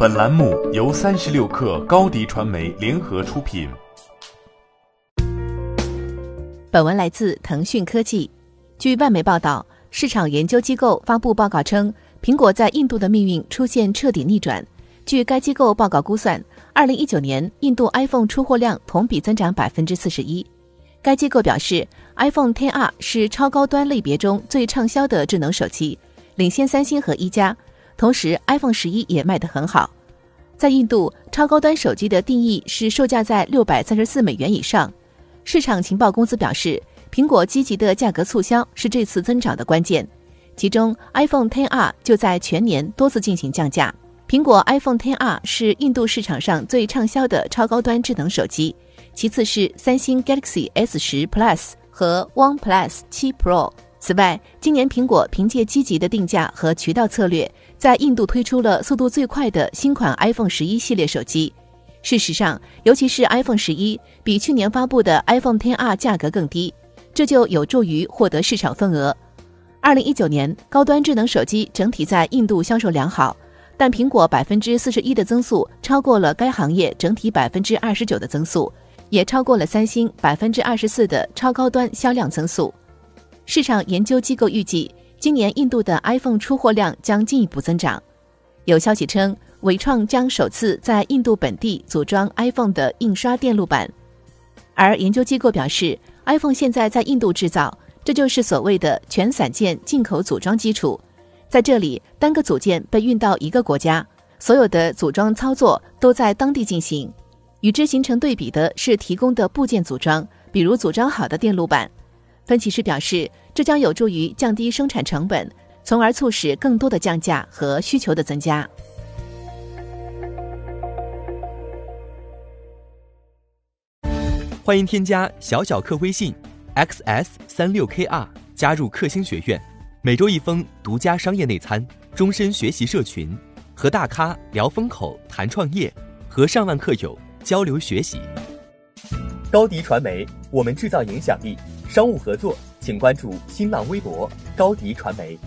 本栏目由三十六氪高低传媒联合出品。本文来自腾讯科技。据外媒报道，市场研究机构发布报告称，苹果在印度的命运出现彻底逆转。据该机构报告估算，二零一九年印度 iPhone 出货量同比增长百分之四十一。该机构表示，iPhone XR 是超高端类别中最畅销的智能手机，领先三星和一加。同时，iPhone 十一也卖得很好。在印度，超高端手机的定义是售价在六百三十四美元以上。市场情报公司表示，苹果积极的价格促销是这次增长的关键。其中，iPhone 10R 就在全年多次进行降价。苹果 iPhone 10R 是印度市场上最畅销的超高端智能手机，其次是三星 Galaxy S 十 Plus 和 OnePlus 七 Pro。此外，今年苹果凭借积极的定价和渠道策略，在印度推出了速度最快的新款 iPhone 十一系列手机。事实上，尤其是 iPhone 十一比去年发布的 iPhone XR 价格更低，这就有助于获得市场份额。二零一九年，高端智能手机整体在印度销售良好，但苹果百分之四十一的增速超过了该行业整体百分之二十九的增速，也超过了三星百分之二十四的超高端销量增速。市场研究机构预计，今年印度的 iPhone 出货量将进一步增长。有消息称，伟创将首次在印度本地组装 iPhone 的印刷电路板。而研究机构表示，iPhone 现在在印度制造，这就是所谓的全散件进口组装基础。在这里，单个组件被运到一个国家，所有的组装操作都在当地进行。与之形成对比的是提供的部件组装，比如组装好的电路板。分析师表示，这将有助于降低生产成本，从而促使更多的降价和需求的增加。欢迎添加小小客微信，xs 三六 kr，加入克星学院，每周一封独家商业内参，终身学习社群，和大咖聊风口、谈创业，和上万客友交流学习。高迪传媒，我们制造影响力。商务合作，请关注新浪微博高迪传媒。